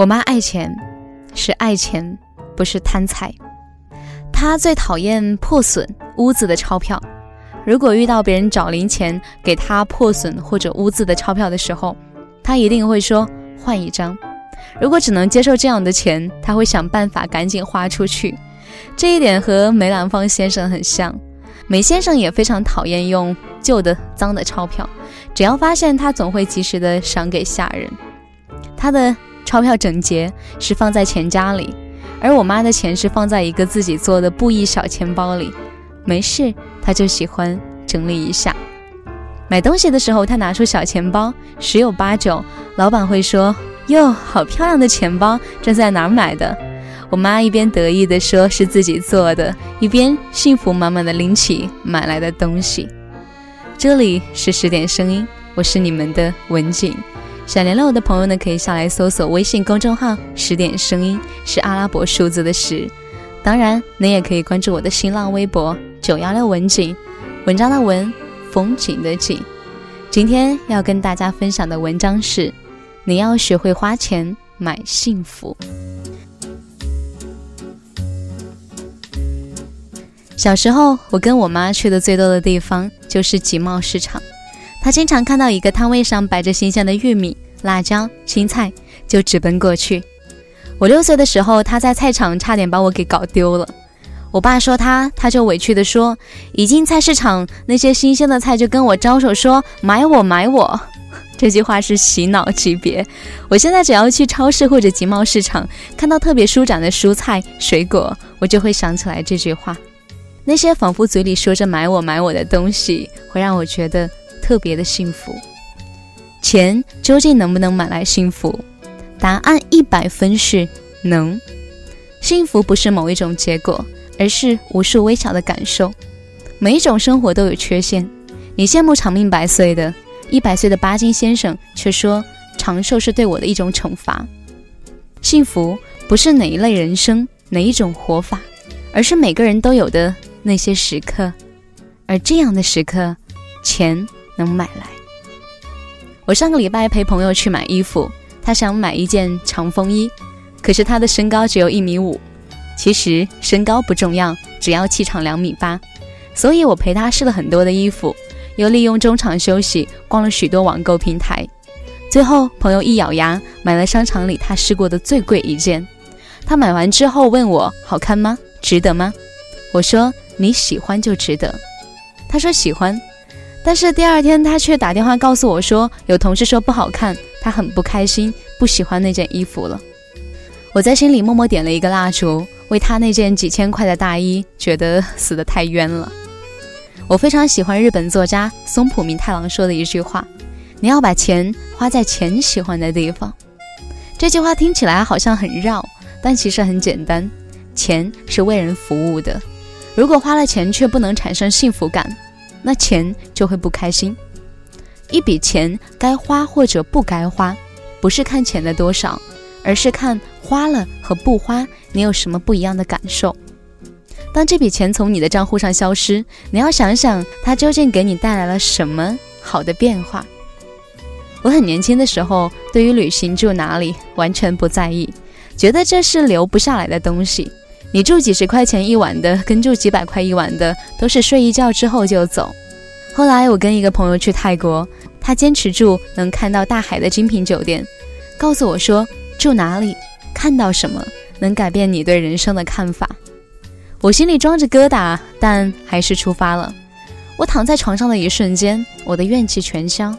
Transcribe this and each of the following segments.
我妈爱钱，是爱钱，不是贪财。她最讨厌破损污渍的钞票。如果遇到别人找零钱给她破损或者污渍的钞票的时候，她一定会说换一张。如果只能接受这样的钱，她会想办法赶紧花出去。这一点和梅兰芳先生很像。梅先生也非常讨厌用旧的脏的钞票，只要发现他总会及时的赏给下人。他的钞票整洁，是放在钱夹里，而我妈的钱是放在一个自己做的布艺小钱包里。没事，她就喜欢整理一下。买东西的时候，她拿出小钱包，十有八九，老板会说：“哟，好漂亮的钱包，这在哪儿买的？”我妈一边得意地说是自己做的，一边幸福满满的拎起买来的东西。这里是十点声音，我是你们的文景。想联络我的朋友呢，可以下来搜索微信公众号“十点声音”，是阿拉伯数字的十。当然，你也可以关注我的新浪微博“九幺六文景”，文章的文，风景的景。今天要跟大家分享的文章是：你要学会花钱买幸福。小时候，我跟我妈去的最多的地方就是集贸市场。他经常看到一个摊位上摆着新鲜的玉米、辣椒、青菜，就直奔过去。我六岁的时候，他在菜场差点把我给搞丢了。我爸说他，他就委屈地说：“一进菜市场，那些新鲜的菜就跟我招手说买我买我。” 这句话是洗脑级别。我现在只要去超市或者集贸市场，看到特别舒展的蔬菜水果，我就会想起来这句话。那些仿佛嘴里说着买我买我的东西，会让我觉得特别的幸福。钱究竟能不能买来幸福？答案一百分是能。幸福不是某一种结果，而是无数微小的感受。每一种生活都有缺陷。你羡慕长命百岁的，一百岁的巴金先生却说长寿是对我的一种惩罚。幸福不是哪一类人生，哪一种活法，而是每个人都有的。那些时刻，而这样的时刻，钱能买来。我上个礼拜陪朋友去买衣服，他想买一件长风衣，可是他的身高只有一米五。其实身高不重要，只要气场两米八。所以我陪他试了很多的衣服，又利用中场休息逛了许多网购平台。最后，朋友一咬牙买了商场里他试过的最贵一件。他买完之后问我好看吗？值得吗？我说。你喜欢就值得，他说喜欢，但是第二天他却打电话告诉我说，有同事说不好看，他很不开心，不喜欢那件衣服了。我在心里默默点了一个蜡烛，为他那件几千块的大衣，觉得死得太冤了。我非常喜欢日本作家松浦弥太郎说的一句话：“你要把钱花在钱喜欢的地方。”这句话听起来好像很绕，但其实很简单，钱是为人服务的。如果花了钱却不能产生幸福感，那钱就会不开心。一笔钱该花或者不该花，不是看钱的多少，而是看花了和不花你有什么不一样的感受。当这笔钱从你的账户上消失，你要想想它究竟给你带来了什么好的变化。我很年轻的时候，对于旅行住哪里完全不在意，觉得这是留不下来的东西。你住几十块钱一晚的，跟住几百块一晚的，都是睡一觉之后就走。后来我跟一个朋友去泰国，他坚持住能看到大海的精品酒店，告诉我说住哪里，看到什么，能改变你对人生的看法。我心里装着疙瘩，但还是出发了。我躺在床上的一瞬间，我的怨气全消。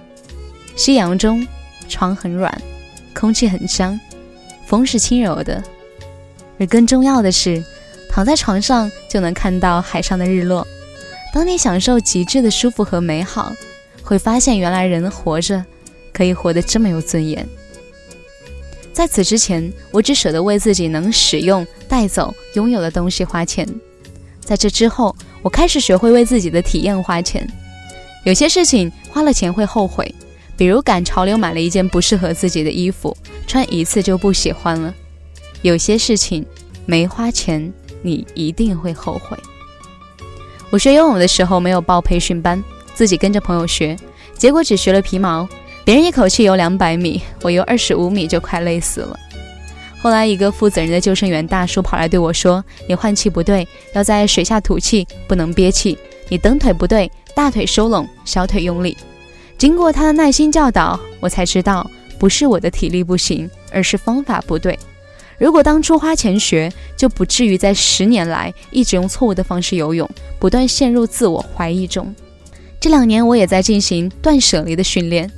夕阳中，床很软，空气很香，风是轻柔的。而更重要的是，躺在床上就能看到海上的日落。当你享受极致的舒服和美好，会发现原来人活着可以活得这么有尊严。在此之前，我只舍得为自己能使用、带走、拥有的东西花钱。在这之后，我开始学会为自己的体验花钱。有些事情花了钱会后悔，比如赶潮流买了一件不适合自己的衣服，穿一次就不喜欢了。有些事情没花钱，你一定会后悔。我学游泳的时候没有报培训班，自己跟着朋友学，结果只学了皮毛。别人一口气游两百米，我游二十五米就快累死了。后来，一个负责任的救生员大叔跑来对我说：“你换气不对，要在水下吐气，不能憋气。你蹬腿不对，大腿收拢，小腿用力。”经过他的耐心教导，我才知道不是我的体力不行，而是方法不对。如果当初花钱学，就不至于在十年来一直用错误的方式游泳，不断陷入自我怀疑中。这两年，我也在进行断舍离的训练，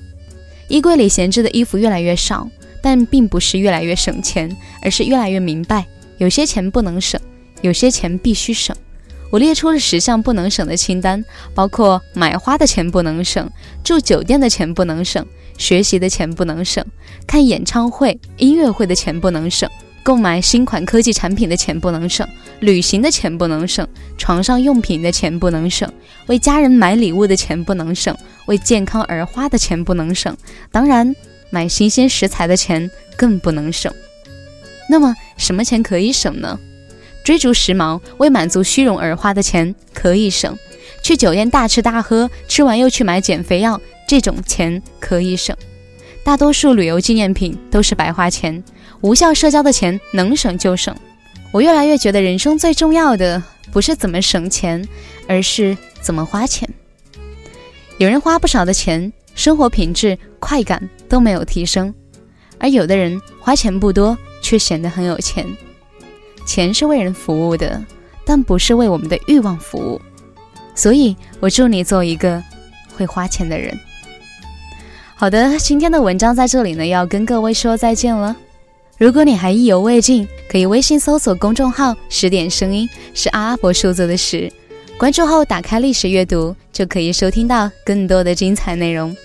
衣柜里闲置的衣服越来越少。但并不是越来越省钱，而是越来越明白，有些钱不能省，有些钱必须省。我列出了十项不能省的清单，包括买花的钱不能省，住酒店的钱不能省，学习的钱不能省，看演唱会、音乐会的钱不能省，购买新款科技产品的钱不能省，旅行的钱不能省，床上用品的钱不能省，为家人买礼物的钱不能省，为健康而花的钱不能省。当然。买新鲜食材的钱更不能省。那么，什么钱可以省呢？追逐时髦、为满足虚荣而花的钱可以省；去酒店大吃大喝，吃完又去买减肥药，这种钱可以省。大多数旅游纪念品都是白花钱，无效社交的钱能省就省。我越来越觉得，人生最重要的不是怎么省钱，而是怎么花钱。有人花不少的钱。生活品质、快感都没有提升，而有的人花钱不多，却显得很有钱。钱是为人服务的，但不是为我们的欲望服务。所以，我祝你做一个会花钱的人。好的，今天的文章在这里呢，要跟各位说再见了。如果你还意犹未尽，可以微信搜索公众号“十点声音”，是阿拉伯数字的十。关注后，打开历史阅读，就可以收听到更多的精彩内容。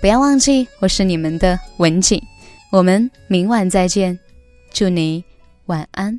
不要忘记，我是你们的文景。我们明晚再见，祝你晚安。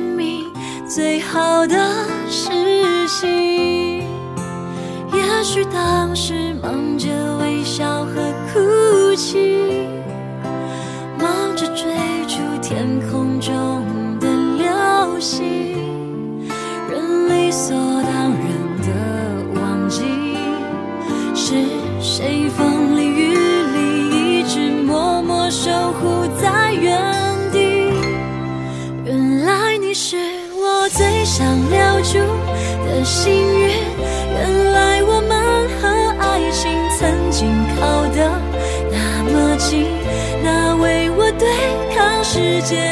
最好的事情？也许当时忙着微笑和哭泣，忙着追逐天空界。